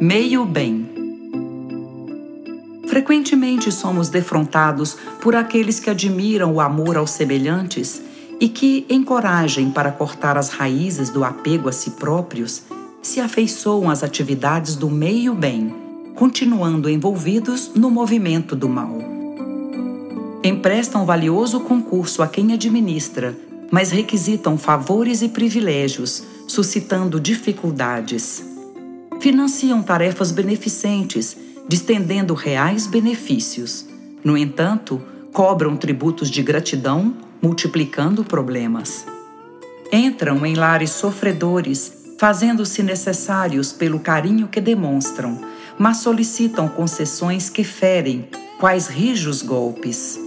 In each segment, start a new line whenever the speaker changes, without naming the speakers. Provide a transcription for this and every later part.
Meio bem. Frequentemente somos defrontados por aqueles que admiram o amor aos semelhantes e que encoragem para cortar as raízes do apego a si próprios, se afeiçoam às atividades do meio bem, continuando envolvidos no movimento do mal. Emprestam valioso concurso a quem administra, mas requisitam favores e privilégios, suscitando dificuldades financiam tarefas beneficentes, distendendo reais benefícios. No entanto, cobram tributos de gratidão, multiplicando problemas. Entram em lares sofredores, fazendo-se necessários pelo carinho que demonstram, mas solicitam concessões que ferem, quais rijos golpes.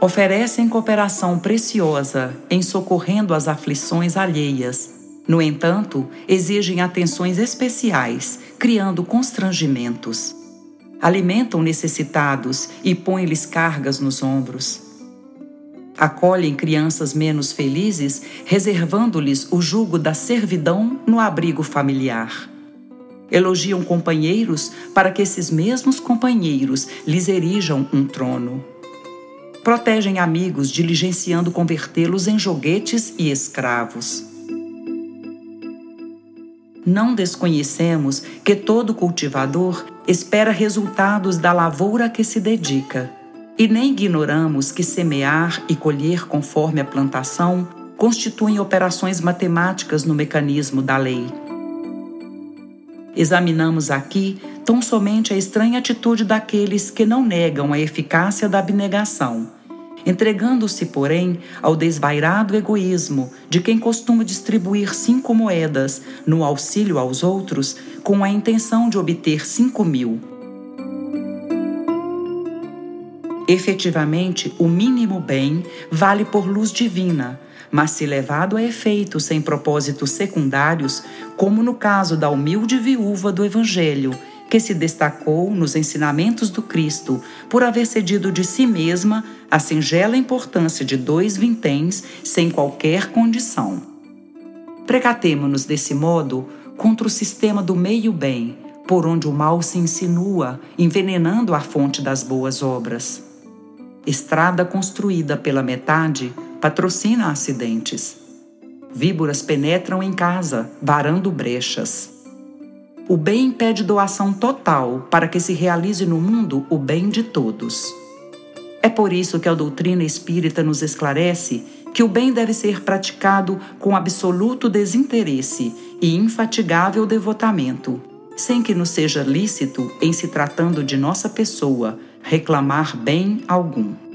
Oferecem cooperação preciosa em socorrendo as aflições alheias no entanto, exigem atenções especiais, criando constrangimentos. Alimentam necessitados e põem-lhes cargas nos ombros. Acolhem crianças menos felizes, reservando-lhes o jugo da servidão no abrigo familiar. Elogiam companheiros para que esses mesmos companheiros lhes erijam um trono. Protegem amigos, diligenciando convertê-los em joguetes e escravos não desconhecemos que todo cultivador espera resultados da lavoura que se dedica, e nem ignoramos que semear e colher conforme a plantação constituem operações matemáticas no mecanismo da lei. Examinamos aqui tão somente a estranha atitude daqueles que não negam a eficácia da abnegação entregando-se, porém, ao desvairado egoísmo de quem costuma distribuir cinco moedas no auxílio aos outros com a intenção de obter cinco mil. Efetivamente, o mínimo bem vale por luz divina, mas se levado a efeito sem propósitos secundários, como no caso da humilde viúva do Evangelho, que se destacou nos ensinamentos do Cristo por haver cedido de si mesma a singela importância de dois vinténs sem qualquer condição. Precatemo-nos desse modo contra o sistema do meio-bem, por onde o mal se insinua, envenenando a fonte das boas obras. Estrada construída pela metade patrocina acidentes. Víboras penetram em casa, varando brechas. O bem pede doação total para que se realize no mundo o bem de todos. É por isso que a doutrina espírita nos esclarece que o bem deve ser praticado com absoluto desinteresse e infatigável devotamento, sem que nos seja lícito, em se tratando de nossa pessoa, reclamar bem algum.